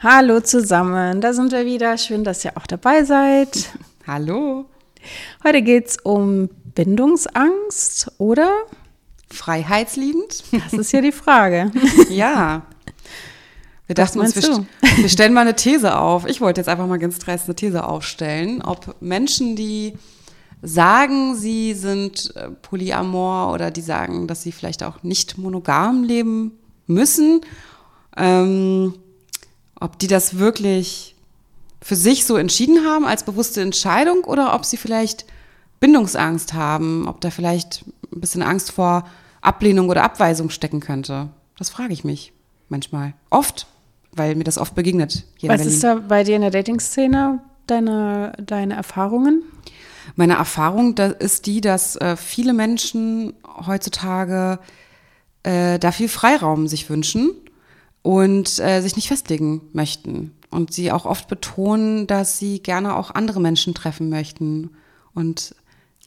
Hallo zusammen, da sind wir wieder. Schön, dass ihr auch dabei seid. Hallo. Heute geht es um Bindungsangst oder? Freiheitsliebend? Das ist ja die Frage. ja. Wir dachten uns, wir, wir, stellen mal eine These auf. Ich wollte jetzt einfach mal ganz dreist eine These aufstellen, ob Menschen, die sagen, sie sind äh, polyamor oder die sagen, dass sie vielleicht auch nicht monogam leben müssen, ähm, ob die das wirklich für sich so entschieden haben als bewusste Entscheidung oder ob sie vielleicht Bindungsangst haben, ob da vielleicht ein bisschen Angst vor Ablehnung oder Abweisung stecken könnte. Das frage ich mich manchmal. Oft weil mir das oft begegnet. Was ist da bei dir in der Dating-Szene deine, deine Erfahrungen? Meine Erfahrung ist die, dass äh, viele Menschen heutzutage äh, da viel Freiraum sich wünschen und äh, sich nicht festlegen möchten. Und sie auch oft betonen, dass sie gerne auch andere Menschen treffen möchten und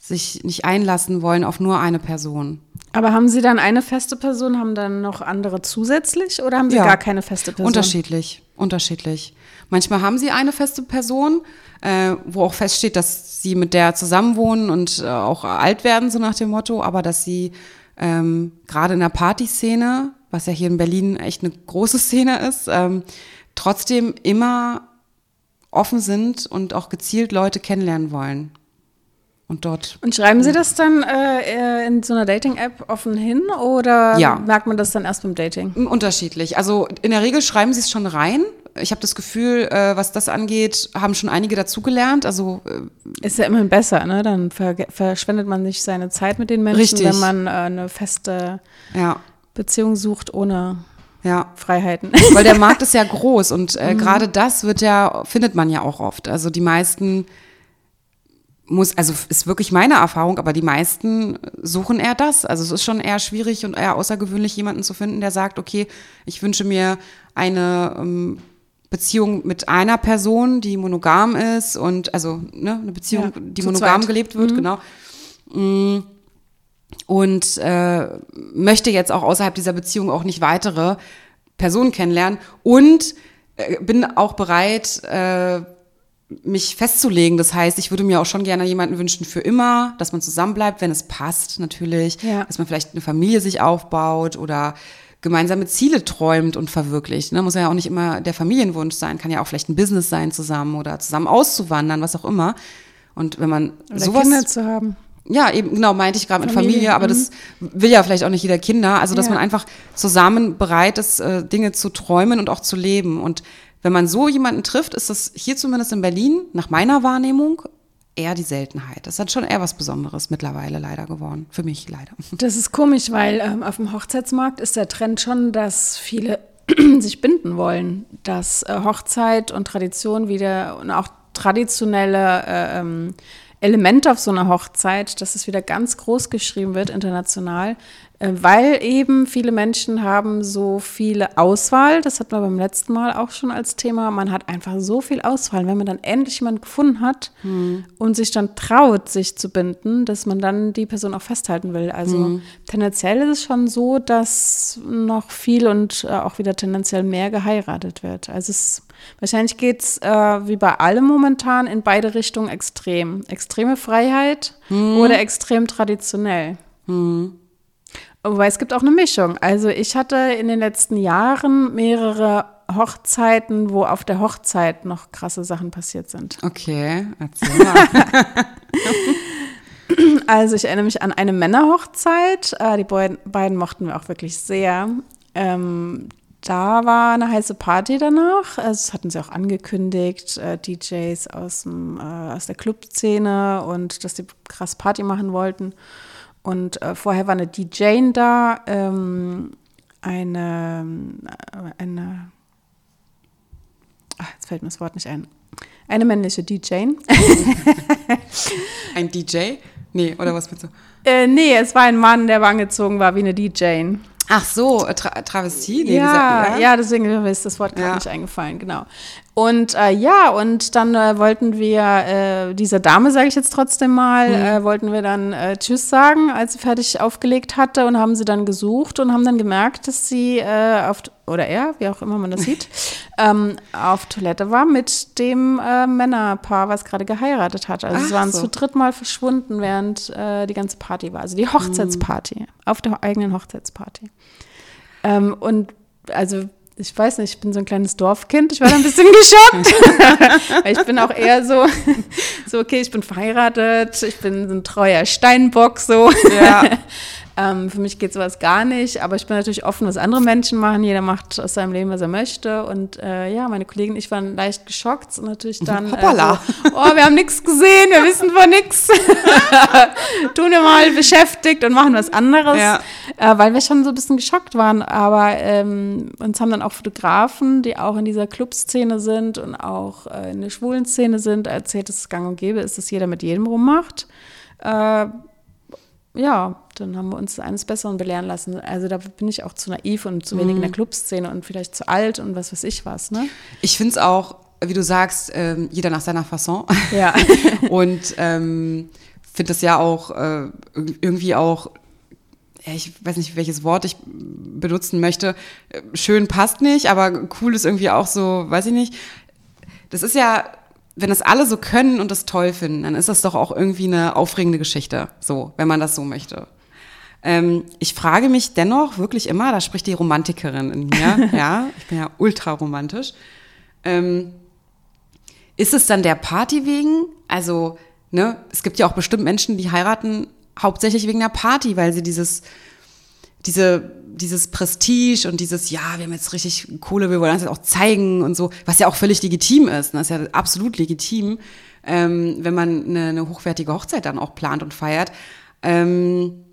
sich nicht einlassen wollen auf nur eine Person. Aber haben Sie dann eine feste Person, haben dann noch andere zusätzlich oder haben Sie ja, gar keine feste Person? Unterschiedlich, unterschiedlich. Manchmal haben Sie eine feste Person, äh, wo auch feststeht, dass Sie mit der zusammenwohnen und äh, auch alt werden, so nach dem Motto, aber dass Sie ähm, gerade in der Partyszene, was ja hier in Berlin echt eine große Szene ist, ähm, trotzdem immer offen sind und auch gezielt Leute kennenlernen wollen und dort. Und schreiben Sie das dann äh, in so einer Dating-App offen hin oder ja. merkt man das dann erst beim Dating? Unterschiedlich. Also in der Regel schreiben Sie es schon rein. Ich habe das Gefühl, äh, was das angeht, haben schon einige dazugelernt. Also äh, ist ja immerhin besser, ne? Dann ver verschwendet man nicht seine Zeit mit den Menschen, richtig. wenn man äh, eine feste ja. Beziehung sucht ohne ja. Freiheiten. Weil der Markt ist ja groß und äh, mhm. gerade das wird ja, findet man ja auch oft. Also die meisten muss, also ist wirklich meine Erfahrung, aber die meisten suchen eher das. Also es ist schon eher schwierig und eher außergewöhnlich, jemanden zu finden, der sagt, okay, ich wünsche mir eine ähm, Beziehung mit einer Person, die monogam ist und also ne, eine Beziehung, ja, die monogam zweit. gelebt wird, mhm. genau. Mm, und äh, möchte jetzt auch außerhalb dieser Beziehung auch nicht weitere Personen kennenlernen und äh, bin auch bereit, äh, mich festzulegen. Das heißt, ich würde mir auch schon gerne jemanden wünschen für immer, dass man zusammenbleibt, wenn es passt, natürlich. Ja. Dass man vielleicht eine Familie sich aufbaut oder gemeinsame Ziele träumt und verwirklicht. Ne? Muss ja auch nicht immer der Familienwunsch sein, kann ja auch vielleicht ein Business sein zusammen oder zusammen auszuwandern, was auch immer. Und wenn man oder sowas Kinder zu haben. Ja, eben, genau, meinte ich gerade mit Familie, aber das mhm. will ja vielleicht auch nicht jeder Kinder. Also, dass ja. man einfach zusammen bereit ist, äh, Dinge zu träumen und auch zu leben. Und wenn man so jemanden trifft, ist das hier zumindest in Berlin, nach meiner Wahrnehmung, eher die Seltenheit. Das hat schon eher was Besonderes mittlerweile leider geworden. Für mich leider. Das ist komisch, weil ähm, auf dem Hochzeitsmarkt ist der Trend schon, dass viele sich binden wollen, dass äh, Hochzeit und Tradition wieder und auch traditionelle äh, ähm, Elemente auf so einer Hochzeit, dass es wieder ganz groß geschrieben wird international, weil eben viele Menschen haben so viele Auswahl. Das hatten wir beim letzten Mal auch schon als Thema. Man hat einfach so viel Auswahl. Wenn man dann endlich jemanden gefunden hat mhm. und sich dann traut, sich zu binden, dass man dann die Person auch festhalten will. Also mhm. tendenziell ist es schon so, dass noch viel und äh, auch wieder tendenziell mehr geheiratet wird. Also es, wahrscheinlich geht es äh, wie bei allem momentan in beide Richtungen extrem. Extreme Freiheit mhm. oder extrem traditionell. Mhm. Wobei es gibt auch eine Mischung. Also ich hatte in den letzten Jahren mehrere Hochzeiten, wo auf der Hochzeit noch krasse Sachen passiert sind. Okay, erzähl mal. also ich erinnere mich an eine Männerhochzeit. Äh, die beiden, mochten wir auch wirklich sehr. Ähm, da war eine heiße Party danach. Also das hatten sie auch angekündigt, äh, DJs aus, dem, äh, aus der Clubszene und dass sie krass Party machen wollten. Und äh, vorher war eine DJ da, ähm, eine, eine, ach, jetzt fällt mir das Wort nicht ein, eine männliche DJ. ein DJ? Nee, oder was willst du? Äh, nee, es war ein Mann, der angezogen war wie eine DJ. Ach so, äh, Tra Travestie? Nee, ja, ja, ja, deswegen ist das Wort gerade ja. nicht eingefallen, genau. Und äh, ja, und dann äh, wollten wir, äh, dieser Dame, sage ich jetzt trotzdem mal, Mhm. äh, wollten wir dann äh, Tschüss sagen, als sie fertig aufgelegt hatte und haben sie dann gesucht und haben dann gemerkt, dass sie äh, auf, oder er, wie auch immer man das sieht, ähm, auf Toilette war mit dem äh, Männerpaar, was gerade geheiratet hat. Also sie Ach waren so. zu dritt mal verschwunden, während äh, die ganze Party war. Also die Hochzeitsparty, auf der eigenen Hochzeitsparty. Ähm, und also ich weiß nicht, ich bin so ein kleines Dorfkind. Ich war da ein bisschen geschockt. Weil ich bin auch eher so, so, okay, ich bin verheiratet, ich bin so ein treuer Steinbock, so. Ja. Ähm, für mich geht sowas gar nicht, aber ich bin natürlich offen, was andere Menschen machen. Jeder macht aus seinem Leben, was er möchte. Und äh, ja, meine Kollegen und ich waren leicht geschockt und natürlich dann. Äh, Hoppala. so, oh, wir haben nichts gesehen, wir wissen von nichts. Tun wir mal beschäftigt und machen was anderes. Ja. Äh, weil wir schon so ein bisschen geschockt waren. Aber ähm, uns haben dann auch Fotografen, die auch in dieser Clubszene sind und auch äh, in der schwulen Szene sind, erzählt, dass es gang und gäbe ist, dass jeder mit jedem rummacht. Äh, ja, dann haben wir uns eines Besseren belehren lassen. Also da bin ich auch zu naiv und zu wenig in der Clubszene und vielleicht zu alt und was weiß ich was, ne? Ich finde es auch, wie du sagst, ähm, jeder nach seiner Fasson. Ja. Und ähm, finde das ja auch äh, irgendwie auch, ich weiß nicht, welches Wort ich benutzen möchte. Äh, Schön passt nicht, aber cool ist irgendwie auch so, weiß ich nicht. Das ist ja, wenn das alle so können und das toll finden, dann ist das doch auch irgendwie eine aufregende Geschichte, so, wenn man das so möchte. Ähm, ich frage mich dennoch wirklich immer, da spricht die Romantikerin in mir, ja, ich bin ja ultra romantisch. Ähm, ist es dann der Party wegen? Also, ne, es gibt ja auch bestimmt Menschen, die heiraten hauptsächlich wegen der Party, weil sie dieses, diese, dieses Prestige und dieses, ja, wir haben jetzt richtig Kohle, wir wollen das jetzt auch zeigen und so, was ja auch völlig legitim ist. ne, Das ist ja absolut legitim, ähm, wenn man eine, eine hochwertige Hochzeit dann auch plant und feiert. Ähm,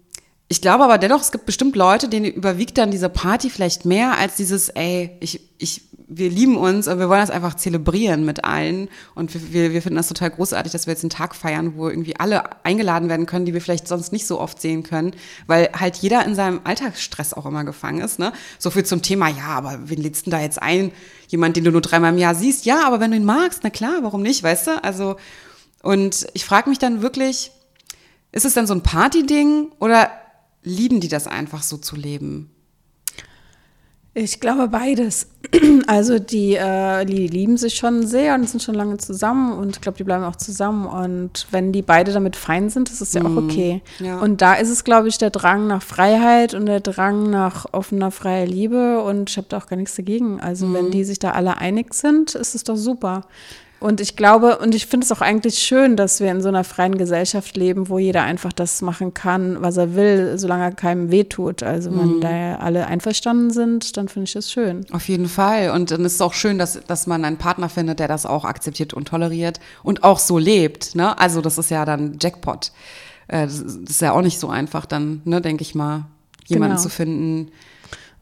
ich glaube aber dennoch, es gibt bestimmt Leute, denen überwiegt dann diese Party vielleicht mehr als dieses, ey, ich, ich, wir lieben uns und wir wollen das einfach zelebrieren mit allen. Und wir, wir, wir finden das total großartig, dass wir jetzt einen Tag feiern, wo irgendwie alle eingeladen werden können, die wir vielleicht sonst nicht so oft sehen können, weil halt jeder in seinem Alltagsstress auch immer gefangen ist. Ne? So viel zum Thema, ja, aber wen lädst du denn da jetzt ein? Jemand, den du nur dreimal im Jahr siehst? Ja, aber wenn du ihn magst, na klar, warum nicht, weißt du? Also, und ich frage mich dann wirklich, ist es dann so ein Party-Ding oder lieben die das einfach so zu leben? Ich glaube beides. Also die, äh, die lieben sich schon sehr und sind schon lange zusammen und ich glaube, die bleiben auch zusammen. Und wenn die beide damit fein sind, ist es ja auch okay. ja. Und da ist es, glaube ich, der Drang nach Freiheit und der Drang nach offener, freier Liebe. Und ich habe da auch gar nichts dagegen. Also wenn die sich da alle einig sind, ist es doch super. Und ich glaube, und ich finde es auch eigentlich schön, dass wir in so einer freien Gesellschaft leben, wo jeder einfach das machen kann, was er will, solange er keinem wehtut. Also wenn da alle einverstanden sind, dann finde ich das schön. Auf jeden Fall. Und dann ist es auch schön, dass, dass man einen Partner findet, der das auch akzeptiert und toleriert und auch so lebt. Ne? Also das ist ja dann Jackpot. Äh, Das ist das ist ja auch nicht so einfach dann, ne, denke ich mal, jemanden Genau. zu finden.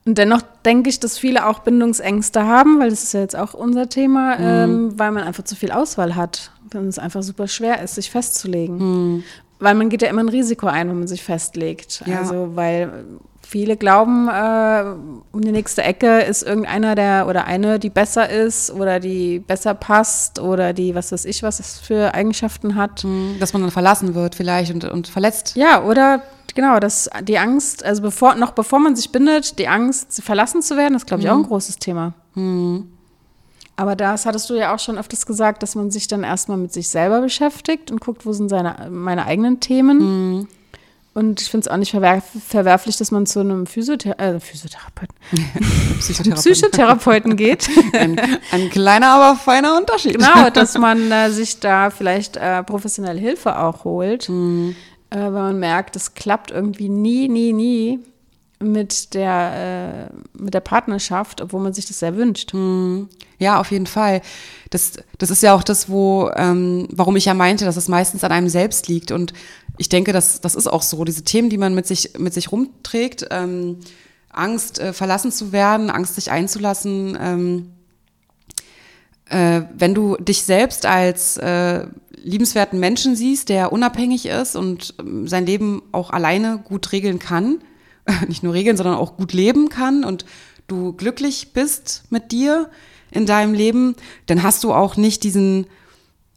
Und dennoch denke ich, dass viele auch Bindungsängste haben, weil das ist ja jetzt auch unser Thema, ähm, weil man einfach zu viel Auswahl hat. Wenn es einfach super schwer ist, sich festzulegen. Weil man geht ja immer ein Risiko ein, wenn man sich festlegt. Ja. Also, weil viele glauben, äh, um die nächste Ecke ist irgendeiner der oder eine, die besser ist oder die besser passt oder die, was weiß ich, was es für Eigenschaften hat. Dass man dann verlassen wird vielleicht und, und verletzt. Ja, oder genau, das, die Angst, also bevor, noch bevor man sich bindet, die Angst, verlassen zu werden, ist, glaube ich, auch ein großes Thema. Aber das hattest du ja auch schon öfters gesagt, dass man sich dann erstmal mit sich selber beschäftigt und guckt, wo sind seine, meine eigenen Themen. Und ich finde es auch nicht verwerf verwerflich, dass man zu einem Physiothera äh, Physiotherapeuten, Psychotherapeut. Psychotherapeuten geht. Ein, ein kleiner, aber feiner Unterschied. genau, dass man äh, sich da vielleicht äh, professionelle Hilfe auch holt, Mhm. äh, weil man merkt, es klappt irgendwie nie, nie, nie mit der, äh, mit der Partnerschaft, obwohl man sich das sehr wünscht. Ja, auf jeden Fall. Das, das ist ja auch das, wo, ähm, warum ich ja meinte, dass es meistens an einem selbst liegt. Und ich denke, das, das ist auch so. Diese Themen, die man mit sich, mit sich rumträgt, ähm, Angst, äh, verlassen zu werden, Angst, sich einzulassen, ähm, äh, wenn du dich selbst als äh, liebenswerten Menschen siehst, der unabhängig ist und ähm, sein Leben auch alleine gut regeln kann, nicht nur regeln, sondern auch gut leben kann und du glücklich bist mit dir, in deinem Leben, dann hast du auch nicht diesen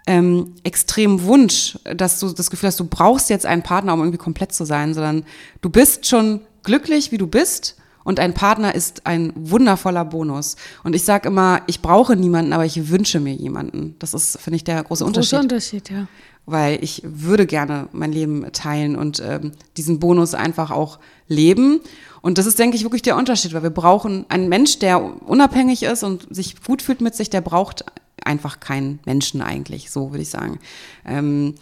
ähm, extremen Wunsch, dass du das Gefühl hast, du brauchst jetzt einen Partner, um irgendwie komplett zu sein, sondern du bist schon glücklich, wie du bist. Und ein Partner ist ein wundervoller Bonus. Und ich sage immer, ich brauche niemanden, aber ich wünsche mir jemanden. Das ist, finde ich, der große, Unterschied. Unterschied, ja. Weil ich würde gerne mein Leben teilen und ähm, diesen Bonus einfach auch leben. Und das ist, denke ich, wirklich der Unterschied, weil wir brauchen einen Mensch, der unabhängig ist und sich gut fühlt mit sich, der braucht einfach keinen Menschen eigentlich, so würde ich sagen. Ähm,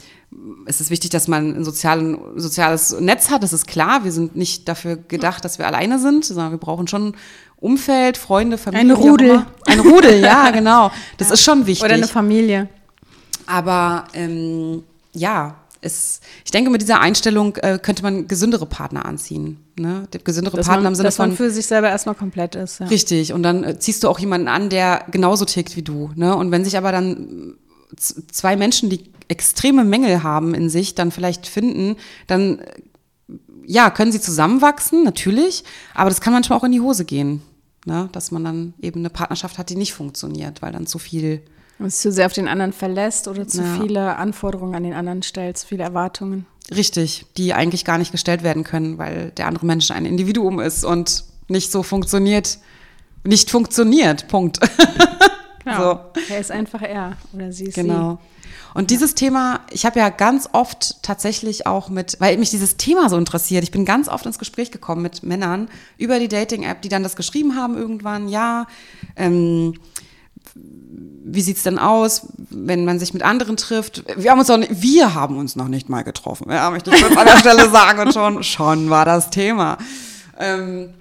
es ist wichtig, dass man ein sozialen, soziales Netz hat, das ist klar. Wir sind nicht dafür gedacht, dass wir alleine sind, sondern wir brauchen schon Umfeld, Freunde, Familie. Ein Rudel. Ein Rudel, ja, genau. Das ja. ist schon wichtig. Oder eine Familie. Aber ähm, ja, es, ich denke, mit dieser Einstellung äh, könnte man gesündere Partner anziehen. Ne? Gesündere dass Partner man, im Sinne dass von. man für sich selber erstmal komplett ist. Ja. Richtig. Und dann äh, ziehst du auch jemanden an, der genauso tickt wie du. Ne? Und wenn sich aber dann zwei Menschen, die extreme Mängel haben in sich, dann vielleicht finden, dann äh, ja, können sie zusammenwachsen, natürlich, aber das kann manchmal auch in die Hose gehen. Ne? Dass man dann eben eine Partnerschaft hat, die nicht funktioniert, weil dann zu viel und zu sehr auf den anderen verlässt oder zu ja. viele Anforderungen an den anderen stellt, zu viele Erwartungen. Richtig, die eigentlich gar nicht gestellt werden können, weil der andere Mensch ein Individuum ist und nicht so funktioniert, nicht funktioniert, Punkt. Genau. So. Er ist einfach er oder sie ist genau. sie. Und dieses Thema, ich habe ja ganz oft tatsächlich auch mit, weil mich dieses Thema so interessiert, ich bin ganz oft ins Gespräch gekommen mit Männern über die Dating-App, die dann das geschrieben haben irgendwann, ja, ähm, wie sieht's denn aus, wenn man sich mit anderen trifft? Wir haben uns auch nicht, wir haben uns noch nicht mal getroffen. Ja, möchte ich kurz an der Stelle sagen und schon, schon war das Thema. Ähm,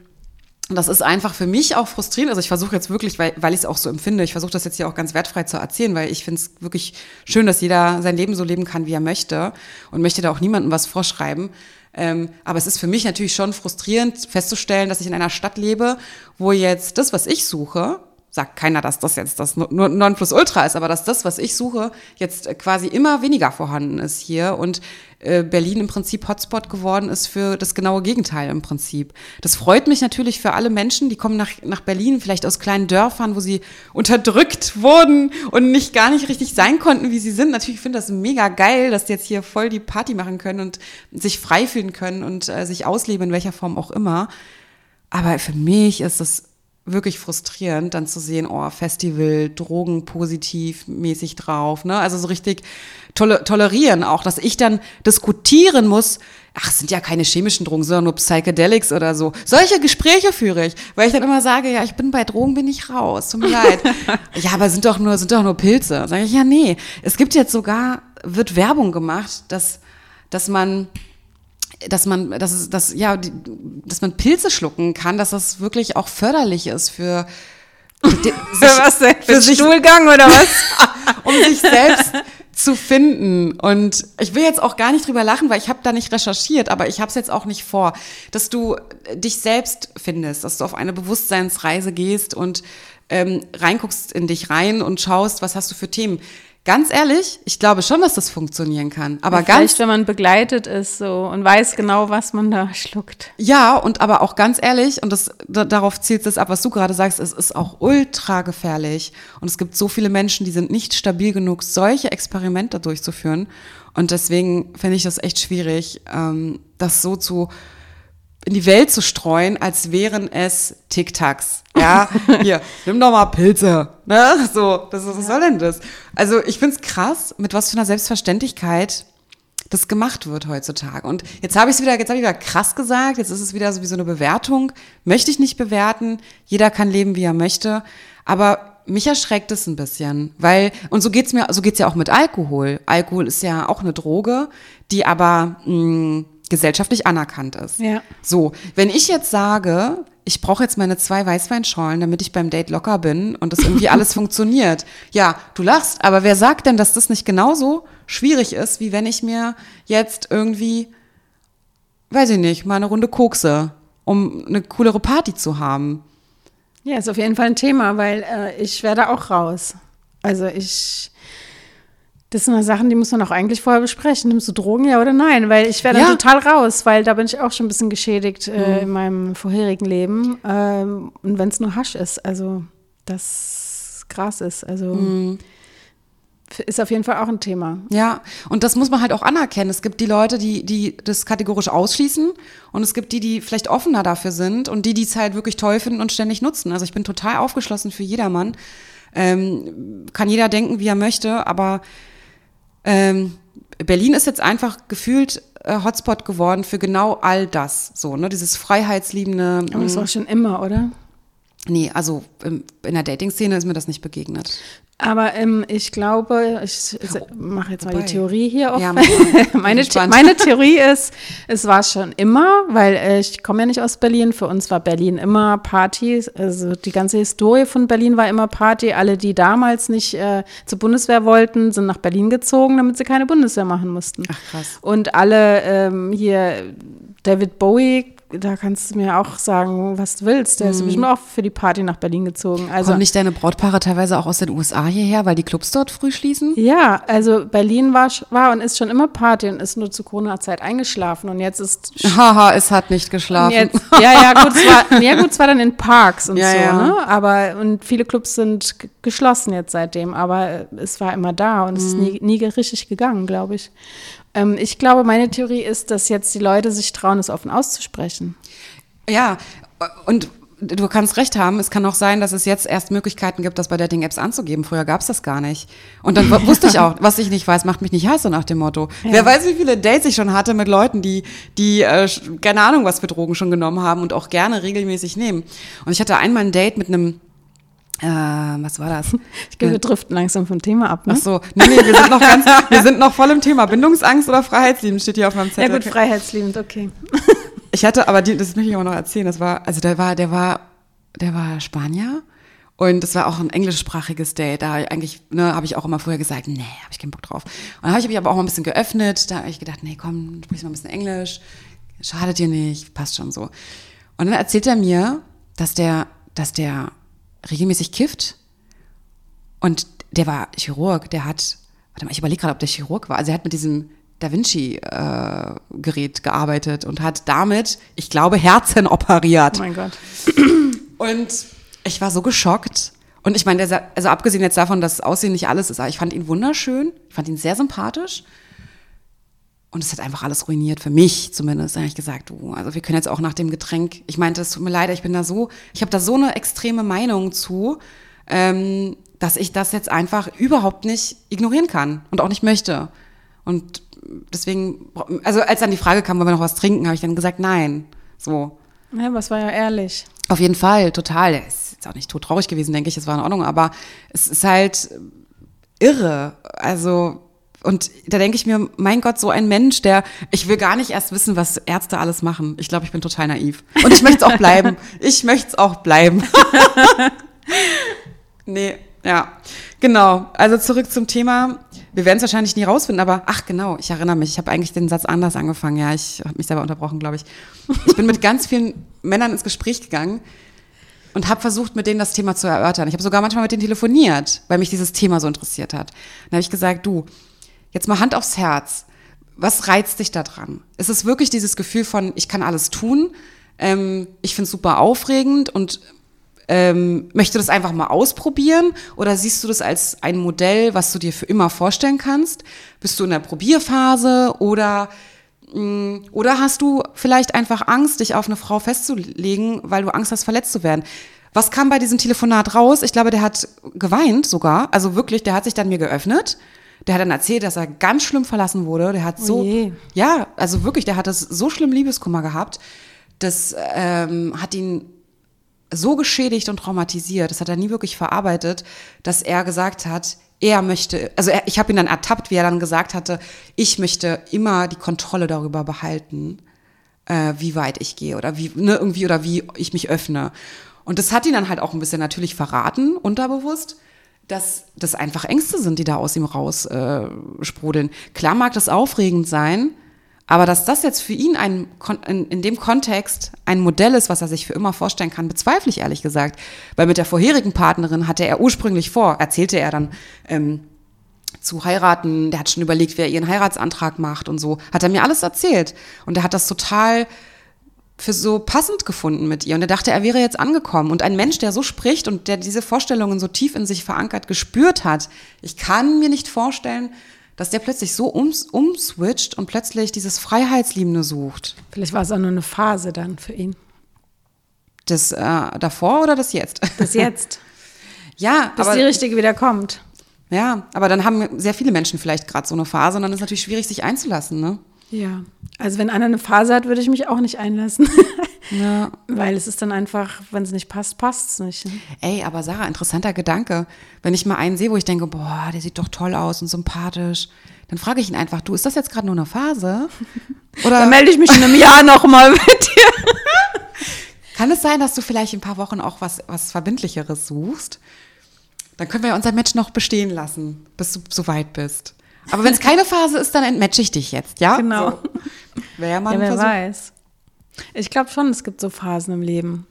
das ist einfach für mich auch frustrierend. Also ich versuche jetzt wirklich, weil, weil ich es auch so empfinde, ich versuche das jetzt hier auch ganz wertfrei zu erzählen, weil ich finde es wirklich schön, dass jeder sein Leben so leben kann, wie er möchte und möchte da auch niemandem was vorschreiben. Ähm, aber es ist für mich natürlich schon frustrierend festzustellen, dass ich in einer Stadt lebe, wo jetzt das, was ich suche, sagt keiner, dass das jetzt das Nonplusultra ist, aber dass das, was ich suche, jetzt quasi immer weniger vorhanden ist hier und äh, Berlin im Prinzip Hotspot geworden ist für das genaue Gegenteil im Prinzip. Das freut mich natürlich für alle Menschen, die kommen nach, nach Berlin, vielleicht aus kleinen Dörfern, wo sie unterdrückt wurden und nicht gar nicht richtig sein konnten, wie sie sind. Natürlich finde ich das mega geil, dass die jetzt hier voll die Party machen können und sich frei fühlen können und äh, sich ausleben, in welcher Form auch immer. Aber für mich ist das wirklich frustrierend, dann zu sehen, oh, Festival, Drogen positiv mäßig drauf, ne? Also so richtig tolle, tolerieren auch, dass ich dann diskutieren muss, ach, es sind ja keine chemischen Drogen, sondern nur Psychedelics oder so. Solche Gespräche führe ich, weil ich dann immer sage, ja, ich bin bei Drogen, bin ich raus, tut mir leid. ja, aber sind doch nur, sind doch nur Pilze. Sage ich, ja, nee. Es gibt jetzt sogar, wird Werbung gemacht, dass, dass man dass man, dass es, dass, ja, die, dass man Pilze schlucken kann, dass das wirklich auch förderlich ist für, sich, was denn? Für, für sich, Stuhlgang oder was? um sich selbst zu finden. Und ich will jetzt auch gar nicht drüber lachen, weil ich habe da nicht recherchiert, aber ich habe es jetzt auch nicht vor, dass du dich selbst findest, dass du auf eine Bewusstseinsreise gehst und ähm, reinguckst in dich rein und schaust, was hast du für Themen. Ganz ehrlich, ich glaube schon, dass das funktionieren kann. Aber Vielleicht, ganz, wenn man begleitet ist so und weiß genau, was man da schluckt. Ja, und aber auch ganz ehrlich, und das, da, darauf zielt es ab, was du gerade sagst, es ist auch ultra gefährlich. Und es gibt so viele Menschen, die sind nicht stabil genug, solche Experimente durchzuführen. Und deswegen finde ich das echt schwierig, ähm, das so zu in die Welt zu streuen, als wären es Tic-Tacs. Ja, hier, nimm doch mal Pilze. Ne? So, das, was soll denn das? Also ich find's krass, mit was für einer Selbstverständlichkeit das gemacht wird heutzutage. Und jetzt habe ich es wieder, jetzt habe ich wieder krass gesagt, jetzt ist es wieder so wie so eine Bewertung. Möchte ich nicht bewerten. Jeder kann leben, wie er möchte. Aber mich erschreckt es ein bisschen, weil, und so geht's mir, so geht's ja auch mit Alkohol. Alkohol ist ja auch eine Droge, die aber, mh, mm, gesellschaftlich anerkannt ist. Ja. So, wenn ich jetzt sage, ich brauche jetzt meine zwei Weißweinschorlen, damit ich beim Date locker bin und das irgendwie alles funktioniert. Ja, du lachst, aber wer sagt denn, dass das nicht genauso schwierig ist, wie wenn ich mir jetzt irgendwie, weiß ich nicht, mal eine Runde kokse, um eine coolere Party zu haben? Ja, ist auf jeden Fall ein Thema, weil äh, ich werde auch raus. Also ich das sind Sachen, die muss man auch eigentlich vorher besprechen. Nimmst du Drogen, ja oder nein? Weil ich wäre ja. total raus, weil da bin ich auch schon ein bisschen geschädigt äh, mhm. in meinem vorherigen Leben. Ähm, und wenn es nur Hasch ist, also das krass ist. Also mhm. ist auf jeden Fall auch ein Thema. Ja, und das muss man halt auch anerkennen. Es gibt die Leute, die, die das kategorisch ausschließen und es gibt die, die vielleicht offener dafür sind und die, die es halt wirklich toll finden und ständig nutzen. Also ich bin total aufgeschlossen für jedermann. Ähm, kann jeder denken, wie er möchte, aber ähm, Berlin ist jetzt einfach gefühlt äh, Hotspot geworden für genau all das. So, ne, dieses freiheitsliebende. Aber das war schon immer, oder? Nee, also in der Dating-Szene ist mir das nicht begegnet. Aber ähm, ich glaube, ich, mache jetzt mal die Theorie hier auf. Ja, meine, The meine Theorie ist, es war schon immer, weil äh, ich komme ja nicht aus Berlin. Für uns war Berlin immer Party. Also die ganze Historie von Berlin war immer Party. Alle, die damals nicht äh, zur Bundeswehr wollten, sind nach Berlin gezogen, damit sie keine Bundeswehr machen mussten. Ach krass. Und alle ähm, hier, David Bowie da kannst du mir auch sagen, was du willst. Der ist mhm. bestimmt auch für die Party nach Berlin gezogen. Also, Kommen nicht deine Brautpaare teilweise auch aus den USA hierher, weil die Clubs dort früh schließen? Ja, also Berlin war, war und ist schon immer Party und ist nur zu Corona-Zeit eingeschlafen und jetzt ist. Haha, es hat nicht geschlafen. Jetzt, ja, ja, gut, es war, ja, gut, es war dann in Parks und ja, so, ja. ne? Aber, und viele Clubs sind geschlossen jetzt seitdem, aber es war immer da und mhm. es ist mhm. nie, nie richtig gegangen, glaube ich. Ähm, ich glaube, meine Theorie ist, dass jetzt die Leute sich trauen, es offen auszusprechen. Ja, und du kannst recht haben, es kann auch sein, dass es jetzt erst Möglichkeiten gibt, das bei Dating-Apps anzugeben. Früher gab es das gar nicht. Und dann wusste ich auch, was ich nicht weiß, macht mich nicht heiß, so nach dem Motto. Ja. Wer weiß, wie viele Dates ich schon hatte mit Leuten, die, die äh, keine Ahnung, was für Drogen schon genommen haben und auch gerne regelmäßig nehmen. Und ich hatte einmal ein Date mit einem äh, was war das? Ich glaube, wir driften langsam vom Thema ab. Ne? Ach so, nee, nee, wir sind noch ganz, wir sind noch voll im Thema. Bindungsangst oder Freiheitslieben steht hier auf meinem Zettel. Ja gut, freiheitsliebend, okay. Ich hatte, aber die, das möchte ich auch noch erzählen. Das war, also der war, der war, der war Spanier und das war auch ein englischsprachiges Date. Da eigentlich, ne, habe ich auch immer vorher gesagt, nee, habe ich keinen Bock drauf. Und dann habe ich mich aber auch mal ein bisschen geöffnet. Da habe ich gedacht, nee, komm, sprich mal ein bisschen Englisch. Schadet dir nicht, passt schon so. Und dann erzählt er mir, dass der, dass der regelmäßig kifft. Und der war Chirurg, der hat, warte mal, ich überlege gerade, ob der Chirurg war. Also er hat mit diesem Da Vinci-Gerät äh, gearbeitet und hat damit, ich glaube, Herzen operiert. Oh mein Gott. Und ich war so geschockt. Und ich meine, also abgesehen jetzt davon, dass Aussehen nicht alles ist, aber ich fand ihn wunderschön, ich fand ihn sehr sympathisch. Und es hat einfach alles ruiniert, für mich zumindest. Da habe ich gesagt, du, also wir können jetzt auch nach dem Getränk, ich meinte, es tut mir leid, ich bin da so, ich habe da so eine extreme Meinung zu, ähm, dass ich das jetzt einfach überhaupt nicht ignorieren kann und auch nicht möchte. Und deswegen, also als dann die Frage kam, wollen wir noch was trinken, habe ich dann gesagt, nein. So. Ja, aber es war ja ehrlich. Auf jeden Fall, total. Er ist jetzt auch nicht tot traurig gewesen, denke ich, es war in Ordnung, aber es ist halt irre. Also und da denke ich mir, mein Gott, so ein Mensch, der, ich will gar nicht erst wissen, was Ärzte alles machen. Ich glaube, ich bin total naiv. Und ich möchte es auch bleiben. Ich möchte es auch bleiben. nee, ja. Genau. Also zurück zum Thema. Wir werden es wahrscheinlich nie rausfinden, aber ach genau, ich erinnere mich, ich habe eigentlich den Satz anders angefangen. Ja, ich habe mich selber unterbrochen, glaube ich. Ich bin mit ganz vielen Männern ins Gespräch gegangen und habe versucht, mit denen das Thema zu erörtern. Ich habe sogar manchmal mit denen telefoniert, weil mich dieses Thema so interessiert hat. Dann habe ich gesagt, du, Jetzt mal Hand aufs Herz. Was reizt dich da dran? Ist es wirklich dieses Gefühl von, ich kann alles tun, ähm, ich finde es super aufregend und ähm, möchte das einfach mal ausprobieren? Oder siehst du das als ein Modell, was du dir für immer vorstellen kannst? Bist du in der Probierphase oder mm, oder hast du vielleicht einfach Angst, dich auf eine Frau festzulegen, weil du Angst hast, verletzt zu werden? Was kam bei diesem Telefonat raus? Ich glaube, der hat geweint sogar. Also wirklich, der hat sich dann mir geöffnet der hat dann erzählt, dass er ganz schlimm verlassen wurde. Der hat so, oh ja, also wirklich, der hat das so schlimm Liebeskummer gehabt. Das ähm, hat ihn so geschädigt und traumatisiert, das hat er nie wirklich verarbeitet, dass er gesagt hat, er möchte, also er, ich habe ihn dann ertappt, wie er dann gesagt hatte, ich möchte immer die Kontrolle darüber behalten, äh, wie weit ich gehe oder wie, ne, irgendwie oder wie ich mich öffne. Und das hat ihn dann halt auch ein bisschen natürlich verraten, unterbewusst dass das einfach Ängste sind, die da aus ihm raus äh, sprudeln. Klar mag das aufregend sein, aber dass das jetzt für ihn ein, in, in dem Kontext ein Modell ist, was er sich für immer vorstellen kann, bezweifle ich ehrlich gesagt. Weil mit der vorherigen Partnerin hatte er ursprünglich vor, erzählte er dann, ähm, zu heiraten. Der hat schon überlegt, wer ihren Heiratsantrag macht und so. Hat er mir alles erzählt. Und er hat das total für so passend gefunden mit ihr. Und er dachte, er wäre jetzt angekommen. Und ein Mensch, der so spricht und der diese Vorstellungen so tief in sich verankert gespürt hat, ich kann mir nicht vorstellen, dass der plötzlich so ums, umswitcht und plötzlich dieses Freiheitsliebende sucht. Vielleicht war es auch nur eine Phase dann für ihn. Das äh, davor oder das jetzt? Das jetzt. ja, Bis aber, die richtige wieder kommt. ja, aber dann haben sehr viele Menschen vielleicht gerade so eine Phase und dann ist es natürlich schwierig, sich einzulassen, ne? Ja. Also wenn einer eine Phase hat, würde ich mich auch nicht einlassen. Ja. Weil es ist dann einfach, wenn es nicht passt, passt es nicht. ne? Ey, aber Sarah, interessanter Gedanke. Wenn ich mal einen sehe, wo ich denke, boah, der sieht doch toll aus und sympathisch, dann frage ich ihn einfach, du, ist das jetzt gerade nur eine Phase? Dann Oder melde ich mich in einem Jahr nochmal mit dir. kann es sein, dass du vielleicht in ein paar Wochen auch was, was Verbindlicheres suchst? Dann können wir ja unser Match noch bestehen lassen, bis du so weit bist. Aber wenn es keine Phase ist, dann entmatche ich dich jetzt, ja? Genau. So. Wäre ja mal Ja, wer Versuch. weiß. Ich glaube schon, es gibt so Phasen im Leben.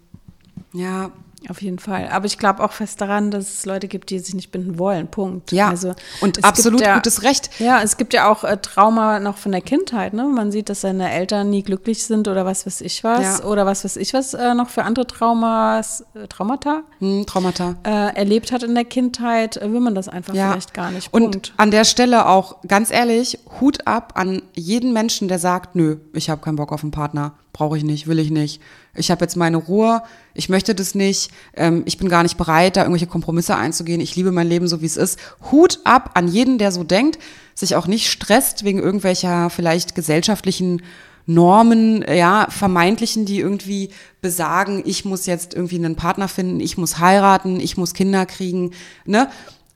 Ja, Auf jeden Fall. Aber ich glaube auch fest daran, dass es Leute gibt, die sich nicht binden wollen. Punkt. ja. Also, und absolut ja, gutes Recht. Ja, es gibt ja auch äh, Trauma noch von der Kindheit. Ne? Man sieht, dass seine Eltern nie glücklich sind oder was weiß ich was. Ja. Oder was weiß ich was äh, noch für andere Traumas, äh, Traumata Hm, Traumata. äh, erlebt hat in der Kindheit, äh, will man das einfach Ja. vielleicht gar nicht. Und Punkt. an der Stelle auch ganz ehrlich, Hut ab an jeden Menschen, der sagt, nö, ich habe keinen Bock auf einen Partner, brauche ich nicht, will ich nicht. Ich habe jetzt meine Ruhe, ich möchte das nicht, ähm, ich bin gar nicht bereit, da irgendwelche Kompromisse einzugehen. Ich liebe mein Leben so, wie es ist. Hut ab an jeden, der so denkt, sich auch nicht stresst wegen irgendwelcher vielleicht gesellschaftlichen Normen, ja, vermeintlichen, die irgendwie besagen, ich muss jetzt irgendwie einen Partner finden, ich muss heiraten, ich muss Kinder kriegen, ne?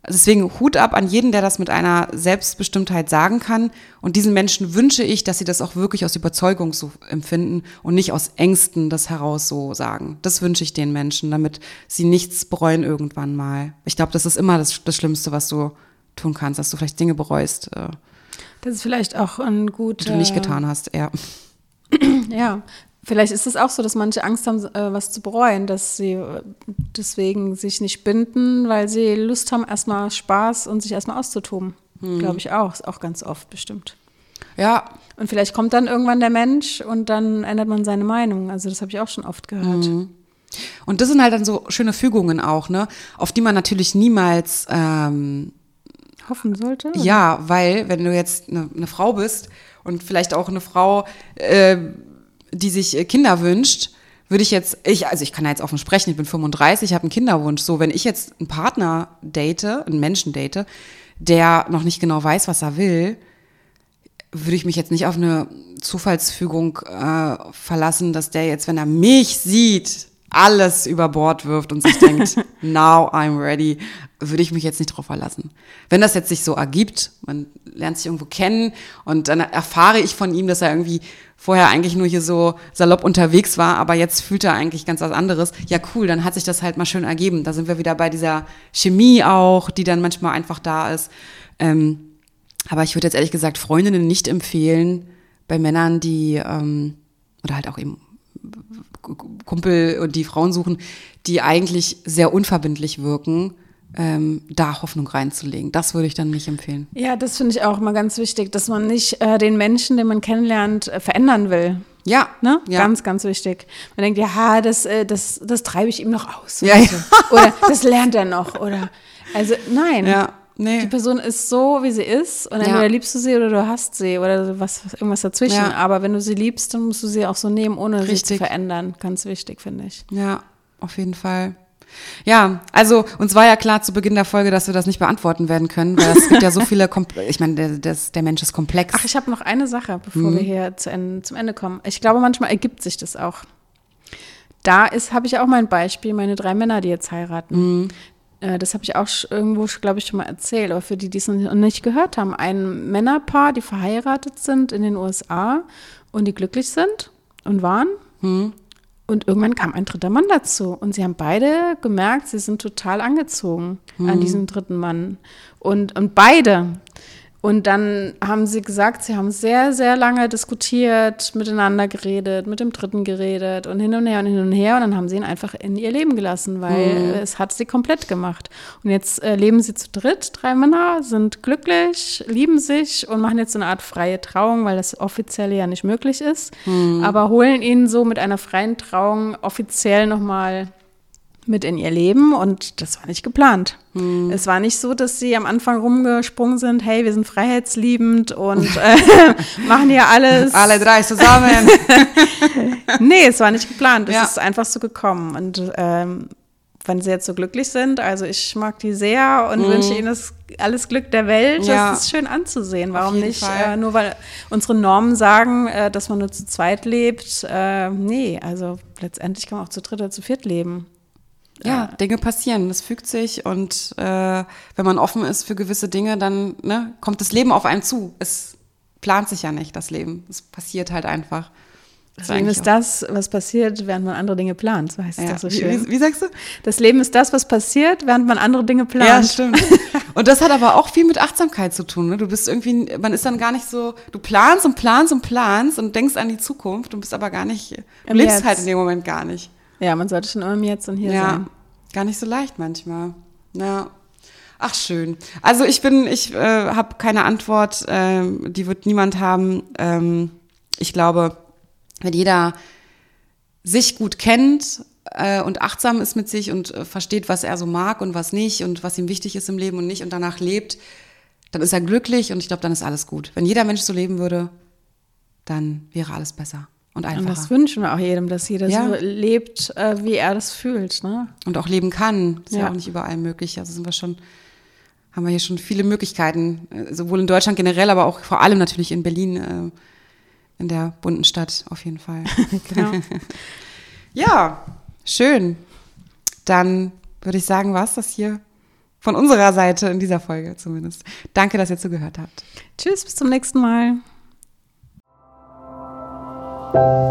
Deswegen Hut ab an jeden, der das mit einer Selbstbestimmtheit sagen kann. Und diesen Menschen wünsche ich, dass sie das auch wirklich aus Überzeugung so empfinden und nicht aus Ängsten das heraus so sagen. Das wünsche ich den Menschen, damit sie nichts bereuen irgendwann mal. Ich glaube, das ist immer das, das Schlimmste, was du tun kannst, dass du vielleicht Dinge bereust, äh, Das ist vielleicht auch ein die guter. du nicht getan hast. Ja. Ja, vielleicht ist es auch so, dass manche Angst haben, äh, was zu bereuen, dass sie äh, deswegen sich nicht binden, weil sie Lust haben, erstmal Spaß und sich erstmal auszutoben. Hm. Glaube ich auch, ist auch ganz oft bestimmt. Ja, Und vielleicht kommt dann irgendwann der Mensch und dann ändert man seine Meinung. Also das habe ich auch schon oft gehört. Mhm. Und das sind halt dann so schöne Fügungen auch, ne? Auf die man natürlich niemals ähm, Hoffen sollte. Ja, weil wenn du jetzt eine, eine Frau bist und vielleicht auch eine Frau, äh, die sich äh, Kinder wünscht, würde ich jetzt, ich, also ich kann ja jetzt offen sprechen, ich bin 35, habe einen Kinderwunsch. So, wenn ich jetzt einen Partner date, einen Menschen date, der noch nicht genau weiß, was er will, würde ich mich jetzt nicht auf eine Zufallsfügung äh, verlassen, dass der jetzt, wenn er mich sieht, alles über Bord wirft und sich denkt, now I'm ready, würde ich mich jetzt nicht drauf verlassen. Wenn das jetzt sich so ergibt, man lernt sich irgendwo kennen und dann erfahre ich von ihm, dass er irgendwie vorher eigentlich nur hier so salopp unterwegs war, aber jetzt fühlt er eigentlich ganz was anderes. Ja, cool, dann hat sich das halt mal schön ergeben. Da sind wir wieder bei dieser Chemie auch, die dann manchmal einfach da ist. Ähm, aber ich würde jetzt ehrlich gesagt Freundinnen nicht empfehlen bei Männern, die ähm, oder halt auch eben Kumpel und die Frauen suchen, die eigentlich sehr unverbindlich wirken, ähm, da Hoffnung reinzulegen. Das würde ich dann nicht empfehlen. Ja, das finde ich auch mal ganz wichtig, dass man nicht äh, den Menschen, den man kennenlernt, äh, verändern will. Ja, Ne? ja. Ganz, ganz wichtig. Man denkt, ja, das, äh, das, das treibe ich ihm noch aus. Ja, ja. Oder das lernt er noch. Oder also nein. Ja, nee. Die Person ist so, wie sie ist. Und Ja. entweder liebst du sie oder du hasst sie oder was, irgendwas dazwischen. Ja. Aber wenn du sie liebst, dann musst du sie auch so nehmen, ohne sie zu Richtig. verändern. Ganz wichtig, finde ich. Ja, auf jeden Fall. Ja, also uns war ja klar zu Beginn der Folge, dass wir das nicht beantworten werden können, weil es gibt ja so viele, Komple ich meine, der, das, der Mensch ist komplex. Ach, ich habe noch eine Sache, bevor Mhm. wir hier zu Ende, zum Ende kommen. Ich glaube, manchmal ergibt sich das auch. Da ist, habe ich auch mein Beispiel, meine drei Männer, die jetzt heiraten. Mhm. Äh, Das habe ich auch irgendwo, glaube ich, schon mal erzählt, aber für die, die es noch nicht gehört haben. Ein Männerpaar, die verheiratet sind in den USA und die glücklich sind und waren. Mhm. Und irgendwann kam ein dritter Mann dazu. Und sie haben beide gemerkt, sie sind total angezogen Mhm. an diesen dritten Mann. Und, und beide Und dann haben sie gesagt, sie haben sehr, sehr lange diskutiert, miteinander geredet, mit dem Dritten geredet und hin und her und hin und her. Und dann haben sie ihn einfach in ihr Leben gelassen, weil mhm. es hat sie komplett gemacht. Und jetzt äh, leben sie zu dritt, drei Männer, sind glücklich, lieben sich und machen jetzt so eine Art freie Trauung, weil das offiziell ja nicht möglich ist. Mhm. Aber holen ihn so mit einer freien Trauung offiziell nochmal mit in ihr Leben und das war nicht geplant. Hm. Es war nicht so, dass sie am Anfang rumgesprungen sind, hey, wir sind freiheitsliebend und äh, machen hier alles. Alle drei zusammen. nee, es war nicht geplant. Es ja. ist einfach so gekommen. Und ähm, wenn sie jetzt so glücklich sind, also ich mag die sehr und mm. wünsche ihnen das, alles Glück der Welt. Ja. Das ist schön anzusehen. Warum nicht? Äh, nur weil unsere Normen sagen, äh, dass man nur zu zweit lebt. Äh, nee, also letztendlich kann man auch zu dritt oder zu viert leben ja, Dinge passieren, das fügt sich und äh, wenn man offen ist für gewisse Dinge, dann ne, kommt das Leben auf einen zu. Es plant sich ja nicht, das Leben. Es passiert halt einfach. Das Leben ist das, was passiert, während man andere Dinge plant. So heißt ja. das so schön. Wie, wie, sagst du? Das Leben ist das, was passiert, während man andere Dinge plant. Ja, stimmt. Und das hat aber auch viel mit Achtsamkeit zu tun. Ne? Du bist irgendwie, man ist dann gar nicht so, du planst und planst und planst und denkst an die Zukunft, du bist aber gar nicht, du Im lebst halt in dem Moment gar nicht. Ja, man sollte schon immer im Jetzt und hier ja, sein. Gar nicht so leicht manchmal. Ja. Ach schön. Also ich bin, ich äh, habe keine Antwort, äh, die wird niemand haben. Ähm, ich glaube, wenn jeder sich gut kennt äh, und achtsam ist mit sich und äh, versteht, was er so mag und was nicht und was ihm wichtig ist im Leben und nicht und danach lebt, dann ist er glücklich und ich glaube, dann ist alles gut. Wenn jeder Mensch so leben würde, dann wäre alles besser und einfacher. Und das wünschen wir auch jedem, dass jeder ja. so lebt, äh, wie er das fühlt. Ne? Und auch leben kann. Ist ja. ja auch nicht überall möglich. Also sind wir schon, haben wir hier schon viele Möglichkeiten, äh, sowohl in Deutschland generell, aber auch vor allem natürlich in Berlin, äh, in der bunten Stadt auf jeden Fall. genau. ja, schön. Dann würde ich sagen, war es das hier von unserer Seite in dieser Folge zumindest. Danke, dass ihr zugehört habt. Tschüss, bis zum nächsten Mal. Música